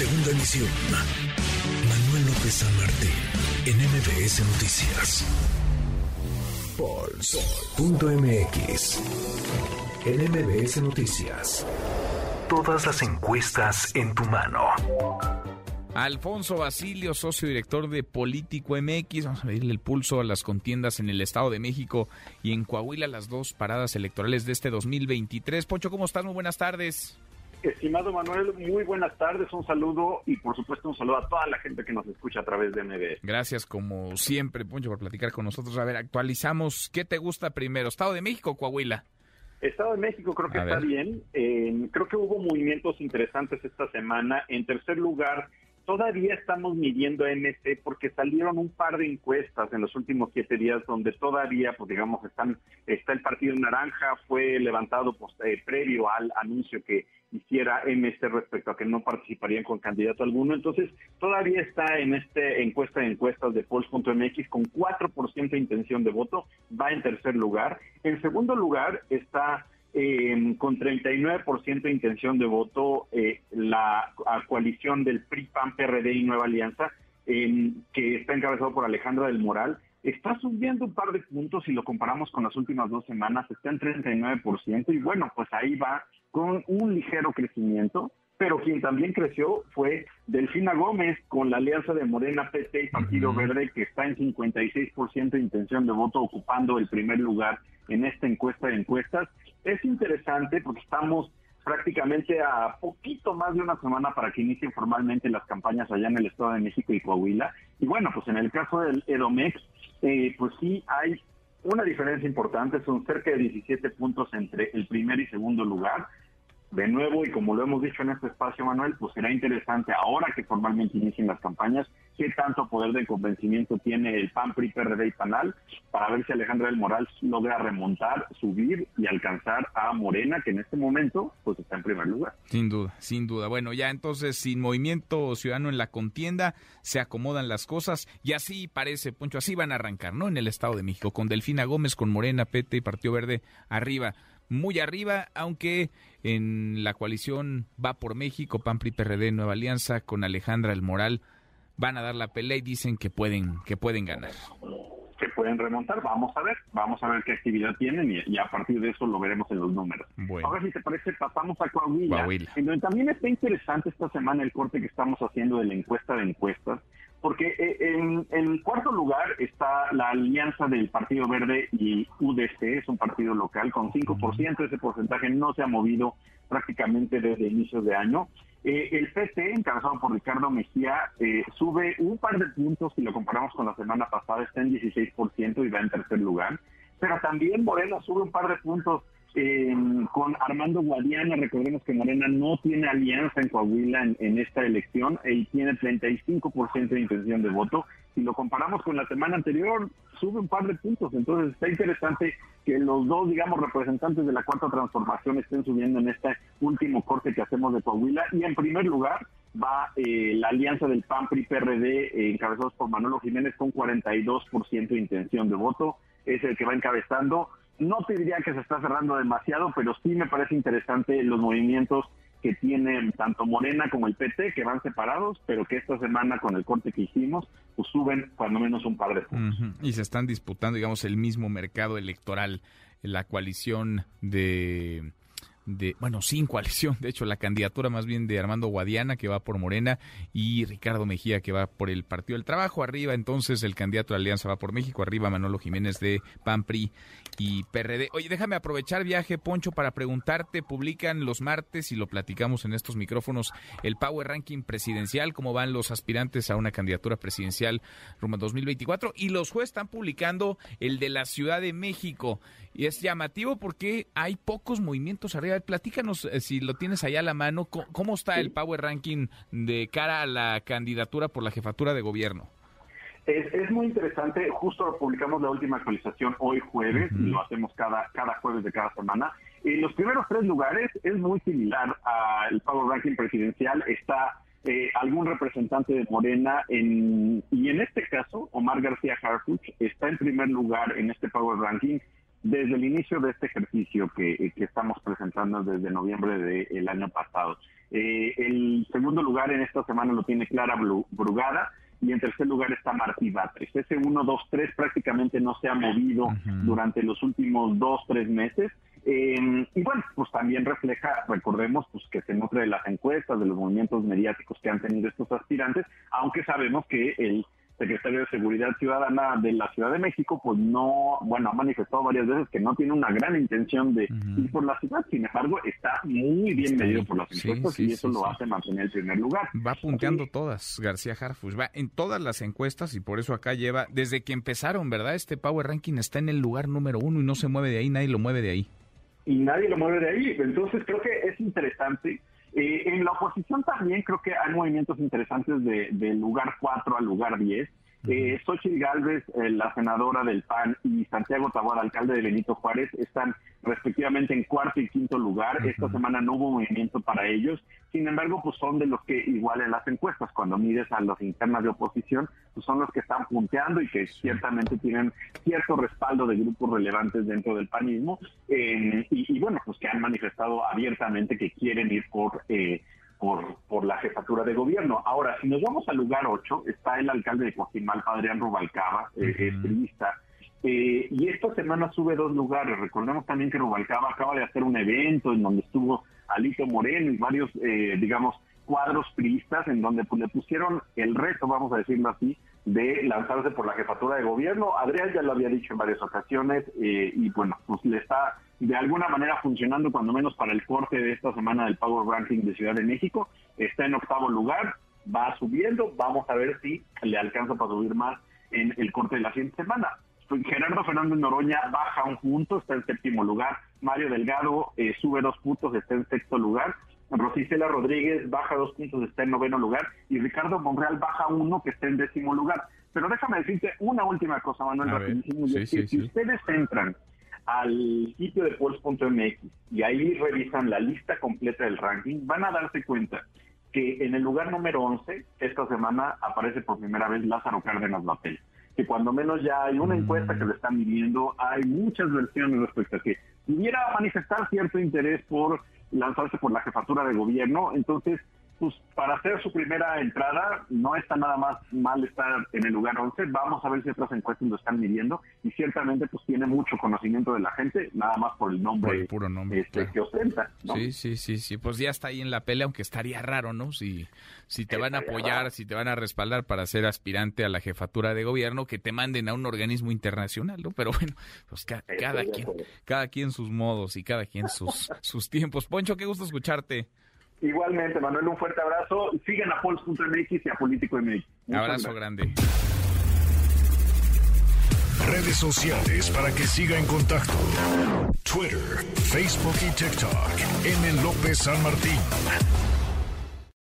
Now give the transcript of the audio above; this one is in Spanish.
Segunda emisión. Manuel López San Martín, en MBS Noticias. Pulse.mx. En MBS Noticias. Todas las encuestas en tu mano. Alfonso Basilio, socio director de Político MX. Vamos a medirle el pulso a las contiendas en el Estado de México y en Coahuila, las dos paradas electorales de este 2023. Poncho, ¿cómo estás? Muy buenas tardes. Estimado Manuel, muy buenas tardes, un saludo y por supuesto un saludo a toda la gente que nos escucha a través de MB. Gracias como siempre, Poncho, por platicar con nosotros. A ver, actualizamos, ¿qué te gusta primero, Estado de México o Coahuila? Estado de México creo que está bien, eh, creo que hubo movimientos interesantes esta semana. En tercer lugar, todavía estamos midiendo MC porque salieron un par de encuestas en los últimos siete días donde todavía, pues digamos, están está el partido naranja, fue levantado pues, eh, previo al anuncio que hiciera MC respecto a que no participarían con candidato alguno. Entonces, todavía está en este encuesta de encuestas de Polls.mx con 4% de intención de voto, va en tercer lugar. En segundo lugar está eh, con 39% de intención de voto eh, la coalición del PRI, PAN, PRD y Nueva Alianza, que está encabezado por Alejandra del Moral, está subiendo un par de puntos si lo comparamos con las últimas dos semanas, está en 39% y bueno, pues ahí va con un ligero crecimiento, pero quien también creció fue Delfina Gómez con la alianza de Morena, PT y Partido Verde, que está en 56% de intención de voto, ocupando el primer lugar en esta encuesta de encuestas. Es interesante porque estamos prácticamente a poquito más de una semana para que inicien formalmente las campañas allá en el Estado de México y Coahuila. Y bueno, pues en el caso del Edomex, eh, pues sí hay una diferencia importante, son cerca de 17 puntos entre el primer y segundo lugar de nuevo, y como lo hemos dicho en este espacio, Manuel, pues será interesante ahora que formalmente inicien las campañas, qué tanto poder de convencimiento tiene el PAN, PRI, PRD y PANAL, para ver si Alejandra del Moral logra remontar, subir y alcanzar a Morena, que en este momento pues está en primer lugar. Sin duda, sin duda. Bueno, ya entonces, sin movimiento ciudadano en la contienda, se acomodan las cosas, y así parece, Poncho, así van a arrancar, ¿no? En el Estado de México, con Delfina Gómez, con Morena, PT y Partido Verde arriba muy arriba, aunque en la coalición va por México, PAN, PRI, PRD, Nueva Alianza, con Alejandra El Moral, van a dar la pelea y dicen que pueden, que pueden ganar. Que pueden remontar, vamos a ver, vamos a ver qué actividad tienen y, a partir de eso lo veremos en los números. Bueno. Ahora si te parece, pasamos a Coahuila, en donde también está interesante esta semana el corte que estamos haciendo de la encuesta de encuestas, porque eh, en, en, cuarto lugar está la alianza del Partido Verde y UDC, es un partido local con 5%, ese porcentaje no se ha movido prácticamente desde inicios de año. Eh, el PT, encabezado por Ricardo Mejía, eh, sube un par de puntos si lo comparamos con la semana pasada, está en 16% y va en tercer lugar. Pero también Morena sube un par de puntos con Armando Guadiana, recordemos que Morena no tiene alianza en Coahuila en, esta elección y tiene 35% de intención de voto. Si lo comparamos con la semana anterior, sube un par de puntos. Entonces está interesante que los dos, digamos, representantes de la cuarta transformación estén subiendo en este último corte que hacemos de Coahuila. Y en primer lugar va eh, la alianza del PAN-PRI-PRD, eh, encabezados por Manolo Jiménez, con 42% de intención de voto. Es el que va encabezando no te diría que se está cerrando demasiado, pero sí me parece interesante los movimientos que tienen tanto Morena como el PT, que van separados, pero que esta semana con el corte que hicimos, pues suben cuando menos un par de puntos. Y se están disputando, digamos, el mismo mercado electoral, la coalición de de, bueno, sin coalición, de hecho, la candidatura más bien de Armando Guadiana, que va por Morena, y Ricardo Mejía, que va por el Partido del Trabajo. Arriba, entonces, el candidato de Alianza va por México. Arriba, Manolo Jiménez de PAMPRI y PRD. Oye, déjame aprovechar viaje, Poncho, para preguntarte, publican los martes y lo platicamos en estos micrófonos, el Power Ranking presidencial, cómo van los aspirantes a una candidatura presidencial rumbo a 2024, y los jueces están publicando el de la Ciudad de México. Y es llamativo porque hay pocos movimientos arriba. Platícanos, eh, si lo tienes allá a la mano, ¿cómo, está el Power Ranking de cara a la candidatura por la jefatura de gobierno? Es, muy interesante, justo publicamos la última actualización hoy jueves, y lo hacemos cada, cada jueves de cada semana. En los primeros tres lugares es muy similar al Power Ranking presidencial, está eh, algún representante de Morena, en, y en este caso, Omar García Harfuch está en primer lugar en este Power Ranking desde el inicio de este ejercicio que, estamos presentando desde noviembre del año pasado. Eh, el segundo lugar en esta semana lo tiene Clara Brugada y en tercer lugar está Martí Batres. Ese 1, 2, 3 prácticamente no se ha movido durante los últimos dos, tres meses. Eh, y bueno, pues también refleja, recordemos, pues que se nutre de las encuestas, de los movimientos mediáticos que han tenido estos aspirantes, aunque sabemos que el secretario de Seguridad Ciudadana de la Ciudad de México, pues no, bueno, ha manifestado varias veces que no tiene una gran intención de ir por la ciudad, sin embargo, está muy bien medido por las encuestas y eso lo hace mantener el primer lugar. Va punteando todas, García Harfus, va en todas las encuestas y por eso acá lleva, desde que empezaron, ¿verdad? Este Power Ranking está en el lugar número uno y no se mueve de ahí, nadie lo mueve de ahí. Y nadie lo mueve de ahí, entonces creo que es interesante eh, en la oposición también creo que hay movimientos interesantes de, lugar 4 al lugar 10. Eh, Xochitl Galvez, eh, la senadora del PAN, y Santiago Taboada, alcalde de Benito Juárez, están respectivamente en cuarto y quinto lugar. Esta semana no hubo movimiento para ellos. Sin embargo, pues son de los que igual en las encuestas, cuando mides a los internas de oposición, pues son los que están punteando y que ciertamente tienen cierto respaldo de grupos relevantes dentro del panismo. y, y, bueno, pues que han manifestado abiertamente que quieren ir por... Eh, por, por la jefatura de gobierno. Ahora, si nos vamos al lugar 8, está el alcalde de Coajimalpa, Adrián Rubalcaba, eh, eh, y esta semana sube dos lugares. Recordemos también que Rubalcaba acaba de hacer un evento en donde estuvo Alito Moreno y varios, eh, digamos, cuadros priistas en donde pues, le pusieron el reto, vamos a decirlo así, de lanzarse por la jefatura de gobierno. Adrián ya lo había dicho en varias ocasiones eh, y bueno, pues le está de alguna manera funcionando cuando menos para el corte de esta semana del Power Ranking de Ciudad de México. Está en octavo lugar, va subiendo, vamos a ver si le alcanza para subir más en el corte de la siguiente semana. Gerardo Fernández Noroña baja un punto, está en séptimo lugar. Mario Delgado eh, sube dos puntos, está en sexto lugar. Rosicela Rodríguez baja dos puntos, está en noveno lugar. Y Ricardo Monreal baja uno, que está en décimo lugar. Pero déjame decirte una última cosa, Manuel, si ustedes entran al sitio de Pulse.mx y ahí revisan la lista completa del ranking, van a darse cuenta que en el lugar número 11, esta semana aparece por primera vez Lázaro Cárdenas Batel. Que cuando menos ya hay una encuesta que lo están viviendo, hay muchas versiones respecto a que pudiera manifestar cierto interés por lanzarse por la jefatura de gobierno. Entonces, pues para hacer su primera entrada no está nada más mal estar en el lugar 11. Vamos a ver si otras encuestas lo están midiendo y ciertamente pues tiene mucho conocimiento de la gente, nada más por el nombre, por el puro nombre este, que ostenta. Sí, sí, sí, sí, pues ya está ahí en la pelea, aunque estaría raro, ¿no? Si, si te van a apoyar, si te van a respaldar para ser aspirante a la jefatura de gobierno, que te manden a un organismo internacional, ¿no? Pero bueno, pues cada quien, cada quien sus modos y cada quien sus, sus tiempos. Poncho, qué gusto escucharte. Igualmente, Manuel, un fuerte abrazo. Sigan a Pols.mx y a Político MX. Abrazo grande. Redes sociales para que siga en contacto: Twitter, Facebook y TikTok. M. López San Martín.